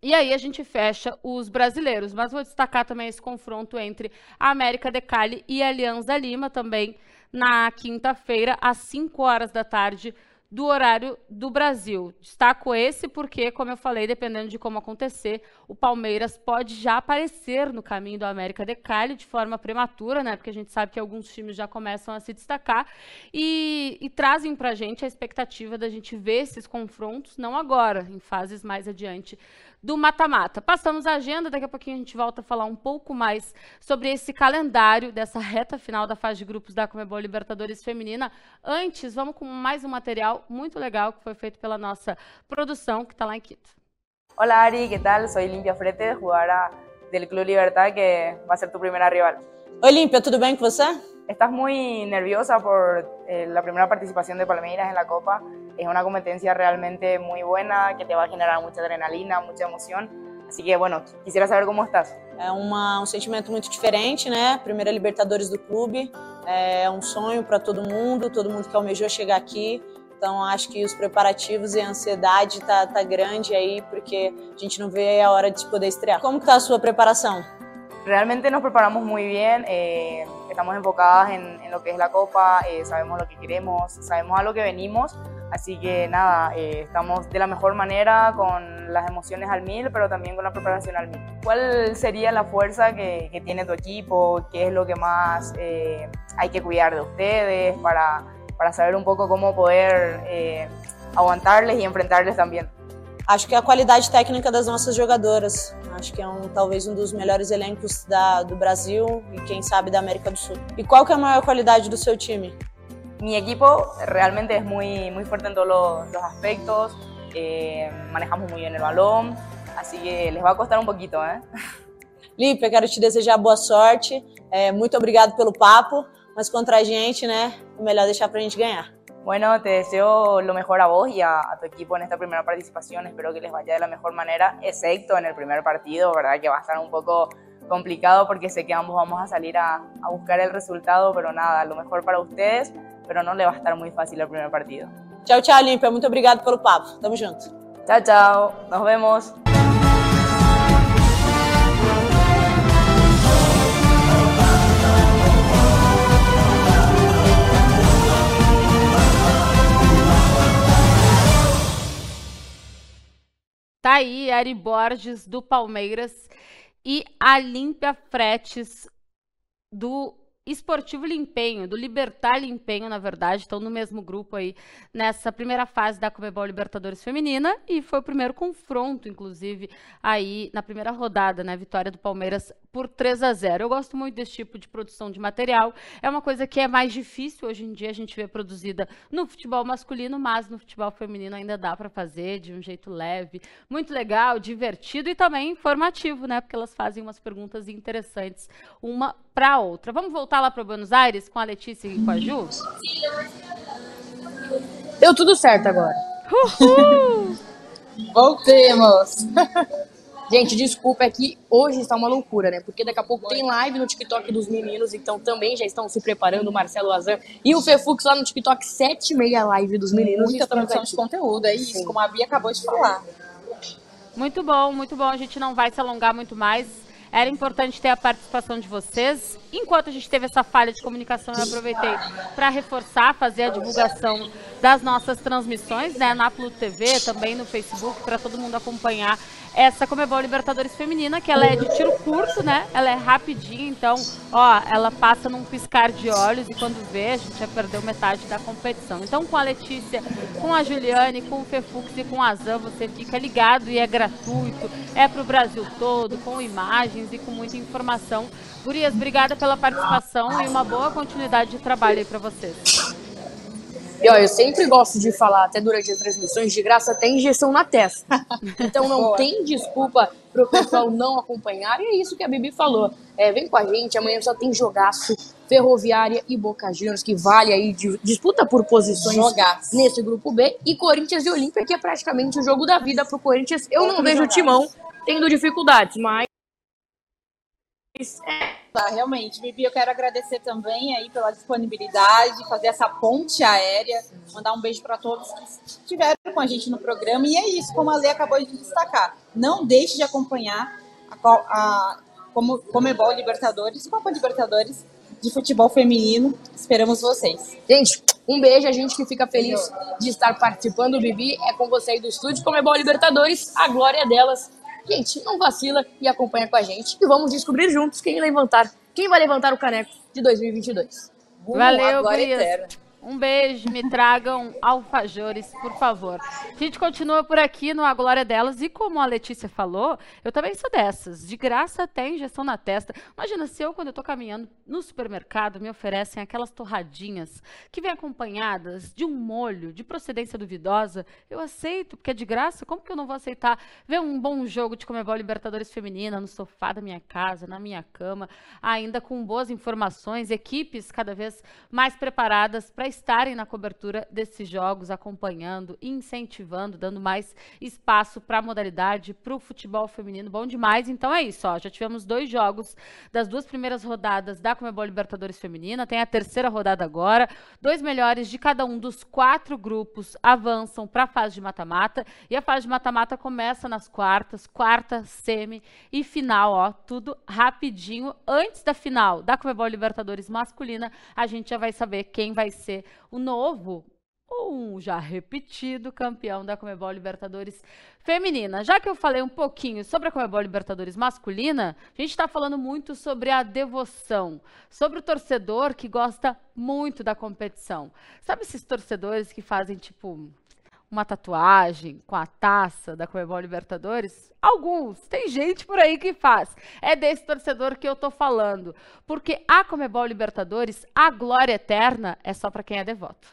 E aí a gente fecha os brasileiros, mas vou destacar também esse confronto entre a América de Cali e a Alianza Lima, também na quinta-feira, às 5 horas da tarde, do horário do Brasil. Destaco esse porque, como eu falei, dependendo de como acontecer, o Palmeiras pode já aparecer no caminho do América de Cali de forma prematura, né? Porque a gente sabe que alguns times já começam a se destacar e, e trazem para a gente a expectativa da gente ver esses confrontos, não agora, em fases mais adiante do mata-mata. Passamos a agenda, daqui a pouquinho a gente volta a falar um pouco mais sobre esse calendário dessa reta final da fase de grupos da Comebol Libertadores Feminina. Antes, vamos com mais um material muito legal que foi feito pela nossa produção, que está lá em Quito. Olá Ari, que tal? Sou Limpia Frete, jugadora do Clube Libertad, que vai ser tu primeira rival. Oi, Limpia, tudo bem com você? ¿Estás muy nerviosa por eh, la primera participación de Palmeiras en la Copa? Es una competencia realmente muy buena que te va a generar mucha adrenalina, mucha emoción. Así que, bueno, quisiera saber como estás. É uma, um sentimento muito diferente, né? Primeira Libertadores do clube, é um sonho para todo mundo, todo mundo que almejou chegar aqui. Então, acho que os preparativos e a ansiedade tá, tá grande aí, porque a gente não vê a hora de poder estrear. Como que tá a sua preparação? Realmente nos preparamos muy bien, eh, estamos enfocadas en, en, lo que es la Copa, eh, sabemos lo que queremos, sabemos a lo que venimos, así que nada, eh, estamos de la mejor manera, con las emociones al mil, pero también con la preparación al mil. ¿Cuál sería la fuerza que, que tiene tu equipo? ¿Qué es lo que más eh, hay que cuidar de ustedes para, para saber un poco cómo poder eh, aguantarles y enfrentarles también? Acho que a qualidade técnica das nossas jogadoras. Acho que é um, talvez um dos melhores elencos da, do Brasil e quem sabe da América do Sul. E qual que é a maior qualidade do seu time? Mi equipo realmente es muy, muy fuerte en todos los, los aspectos, eh, manejamos muy bien el balón, así que les va a costar un poquito, ¿eh? [LAUGHS] Límpia, quero te desejar boa sorte, é, muito obrigado pelo papo, mas contra a gente, né, é melhor deixar pra gente ganhar. Bueno, te deseo lo mejor a vos y a, a, tu equipo en esta primera participación. Espero que les vaya de la mejor manera, excepto en el primer partido, ¿verdad? Que va a estar un poco complicado porque sé que ambos vamos a salir a, a buscar el resultado, pero nada, lo mejor para ustedes, pero no le va a estar muy fácil el primer partido. Tchau, tchau, Límpia. Muito obrigado pelo papo. Tamo junto. Tchau, tchau. Nos vemos. Tá aí, Ari Borges, do Palmeiras, e a Límpia Fretes, do Esportivo Limpenho, do Libertar Limpenho, na verdade, estão no mesmo grupo aí nessa primeira fase da Comebol Libertadores Feminina e foi o primeiro confronto, inclusive, aí na primeira rodada, né? Vitória do Palmeiras por 3 a 0. Eu gosto muito desse tipo de produção de material. É uma coisa que é mais difícil hoje em dia a gente ver produzida no futebol masculino, mas no futebol feminino ainda dá para fazer de um jeito leve, muito legal, divertido e também informativo, né? Porque elas fazem umas perguntas interessantes uma para outra. Vamos voltar lá para Buenos Aires com a Letícia e com a Ju? Deu tudo certo agora. Uhul! [LAUGHS] Voltemos! [LAUGHS] Gente, desculpa, é que hoje está uma loucura, né? Porque daqui a pouco tem live no TikTok dos meninos, então também já estão se preparando, o Marcelo Azan e o Fefux lá no TikTok, 7 e meia live dos meninos. Muita Estamos produção de conteúdo, é isso, Sim. como a Bia acabou de falar. Muito bom, muito bom. A gente não vai se alongar muito mais. Era importante ter a participação de vocês. Enquanto a gente teve essa falha de comunicação, eu aproveitei para reforçar, fazer a divulgação das nossas transmissões, né, na Pluto TV, também no Facebook, para todo mundo acompanhar essa Comebol Libertadores Feminina, que ela é de tiro curto, né? Ela é rapidinha, então, ó, ela passa num piscar de olhos e quando vê, a gente já perdeu metade da competição. Então, com a Letícia, com a Juliane, com o Fefux e com a Zan, você fica ligado e é gratuito, é pro Brasil todo, com imagens e com muita informação. Gurias, obrigada pela participação e uma boa continuidade de trabalho aí para vocês. E ó, eu sempre gosto de falar, até durante as transmissões, de graça tem injeção na testa. [LAUGHS] Então não Boa. tem desculpa pro pessoal não acompanhar. E é isso que a Bibi falou. É, vem com a gente, amanhã só tem jogaço, Ferroviária e Boca Juniors, que vale aí, de- disputa por posições Jogaço. nesse grupo B. E Corinthians e Olímpia, que é praticamente o jogo da vida pro Corinthians. Eu não vejo o. Timão tendo dificuldades, mas... Tá, realmente, Bibi, eu quero agradecer também aí pela disponibilidade, fazer essa ponte aérea, mandar um beijo para todos que estiveram com a gente no programa. E é isso, como a Lê acabou de destacar, não deixe de acompanhar a, a como Comebol Libertadores, Copa Libertadores de futebol feminino. Esperamos vocês. Gente, um beijo, a gente que fica feliz de estar participando. Bibi, é com você aí do estúdio Comebol Libertadores, a glória é delas. Gente, não vacila e acompanha com a gente. E vamos descobrir juntos quem levantar, quem vai levantar o caneco de 2022. Valeu, Agora eterna. Um beijo, me tragam alfajores, por favor. A gente continua por aqui no A Glória Delas. E como a Letícia falou, eu também sou dessas. De graça até injeção na testa. Imagina se eu, quando eu tô caminhando no supermercado, me oferecem aquelas torradinhas que vêm acompanhadas de um molho de procedência duvidosa. Eu aceito, porque é de graça. Como que eu não vou aceitar ver um bom jogo de Comebol Libertadores Feminina no sofá da minha casa, na minha cama, ainda com boas informações, equipes cada vez mais preparadas para estarem na cobertura desses jogos, acompanhando, incentivando, dando mais espaço para a modalidade, para o futebol feminino. Bom demais. Então é isso, ó. Já tivemos dois jogos das duas primeiras rodadas da Comebol Libertadores Feminina, tem a terceira rodada agora. Dois melhores de cada um dos quatro grupos avançam para a fase de mata-mata. E a fase de mata-mata começa nas quartas, quarta, semi e final, ó. Tudo rapidinho. Antes da final da Comebol Libertadores masculina, a gente já vai saber quem vai ser o novo ou um já repetido campeão da Comebol Libertadores feminina. Já que eu falei um pouquinho sobre a Comebol Libertadores masculina, a gente está falando muito sobre a devoção, sobre o torcedor que gosta muito da competição. Sabe esses torcedores que fazem tipo uma tatuagem com a taça da Comebol Libertadores? Alguns, tem gente por aí que faz. É desse torcedor que eu tô falando, porque a Comebol Libertadores, a glória eterna, é só para quem é devoto.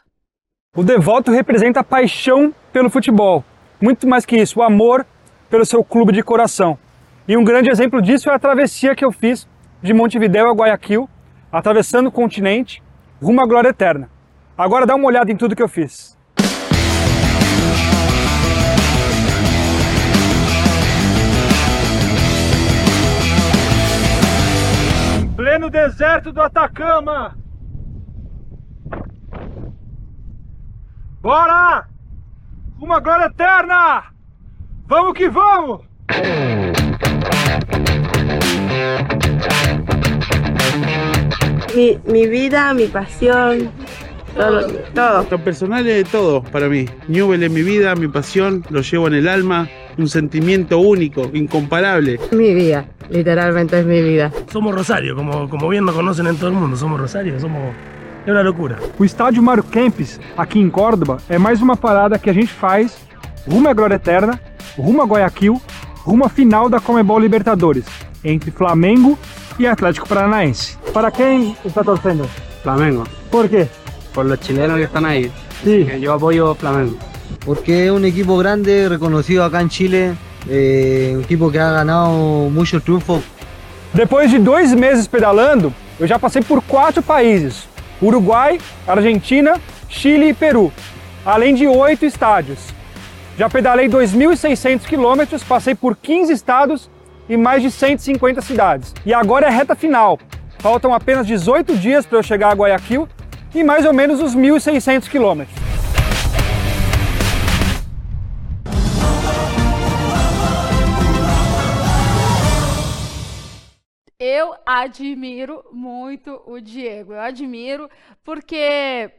O devoto representa a paixão pelo futebol. Muito mais que isso, o amor pelo seu clube de coração. E um grande exemplo disso é a travessia que eu fiz de Montevidéu a Guayaquil, atravessando o continente, rumo à glória eterna. Agora dá uma olhada em tudo que eu fiz. Pleno deserto do Atacama. Bora! Uma glória eterna! Vamos que vamos! Mi, mi vida, mi pasión, todo, todo. Lo personal es todo para mí. Newell es mi vida, mi pasión, lo llevo en el alma, un sentimiento único, incomparable. Mi vida. Literalmente es mi vida. Somos Rosario, como, como bien nos conocen en todo el mundo, somos Rosario, somos... É uma loucura. O estádio Mário Kempis, aqui em Córdoba, é mais uma parada que a gente faz rumo à glória eterna, rumo a Guayaquil, rumo à final da Comebol Libertadores, entre Flamengo e Atlético Paranaense. Para quem está torcendo? Flamengo. Por quê? Por los chilenos que están ahí. Sí. Que Yo apoyo Flamengo. Porque es un equipo grande, reconocido acá en Chile, eh, un equipo que ha ganado muchos triunfos. Depois de dois meses pedalando, eu já passei por quatro países: Uruguai, Argentina, Chile e Peru, além de oito estádios. Já pedalei 2.600 quilômetros, passei por 15 estados e mais de 150 cidades. E agora é reta final. Faltam apenas 18 dias para eu chegar a Guayaquil e mais ou menos os 1.600 quilômetros. Eu admiro muito o Diego. Eu admiro porque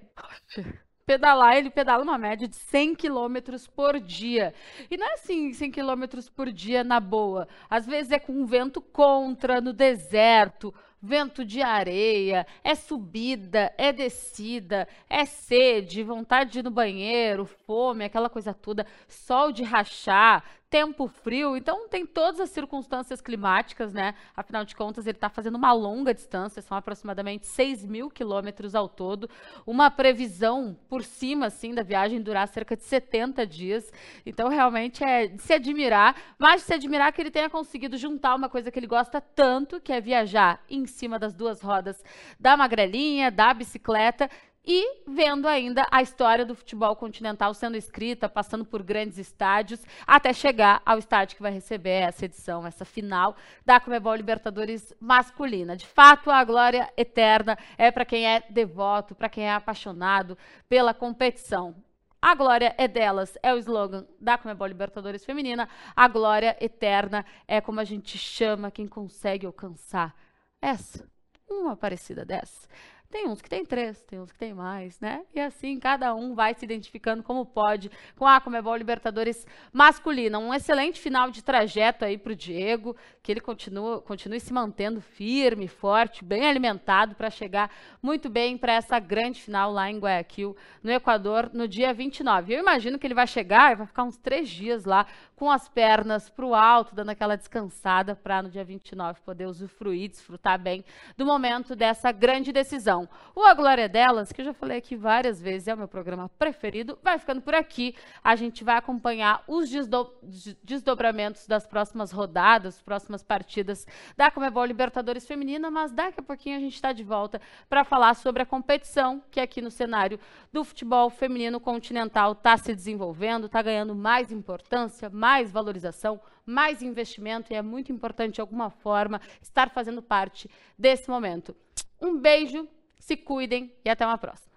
pedalar, ele pedala uma média de 100 km por dia. E não é assim 100 km por dia na boa. Às vezes é com vento contra, no deserto, vento de areia, é subida, é descida, é sede, vontade de ir no banheiro, fome, aquela coisa toda, sol de rachar, tempo frio, então tem todas as circunstâncias climáticas, né? Afinal de contas, ele está fazendo uma longa distância, são aproximadamente 6 mil quilômetros ao todo. Uma previsão por cima, assim, da viagem durar cerca de 70 dias. Então, realmente é de se admirar, mas de se admirar que ele tenha conseguido juntar uma coisa que ele gosta tanto, que é viajar em cima das duas rodas da magrelinha, da bicicleta, e vendo ainda a história do futebol continental sendo escrita, passando por grandes estádios, até chegar ao estádio que vai receber essa edição, essa final da Comebol Libertadores masculina. De fato, a glória eterna é para quem é devoto, para quem é apaixonado pela competição. A glória é delas, é o slogan da Comebol Libertadores Feminina. A glória eterna é como a gente chama quem consegue alcançar essa, uma parecida dessa. Tem uns que tem três, tem uns que tem mais, né? E assim, cada um vai se identificando como pode com a Comebol Libertadores masculina. Um excelente final de trajeto aí para o Diego, que ele continua, continue se mantendo firme, forte, bem alimentado para chegar muito bem para essa grande final lá em Guayaquil, no Equador, no dia 29. Eu imagino que ele vai chegar e vai ficar uns três dias lá com as pernas para o alto, dando aquela descansada para no dia 29 poder usufruir, desfrutar bem do momento dessa grande decisão. O A Glória Delas, que eu já falei aqui várias vezes, é o meu programa preferido, vai ficando por aqui. A gente vai acompanhar os desdo desdobramentos das próximas rodadas, próximas partidas da Comebol Libertadores Feminina, mas daqui a pouquinho a gente está de volta para falar sobre a competição que aqui no cenário do futebol feminino continental está se desenvolvendo, está ganhando mais importância, mais valorização, mais investimento e é muito importante de alguma forma estar fazendo parte desse momento. Um beijo, se cuidem e até uma próxima.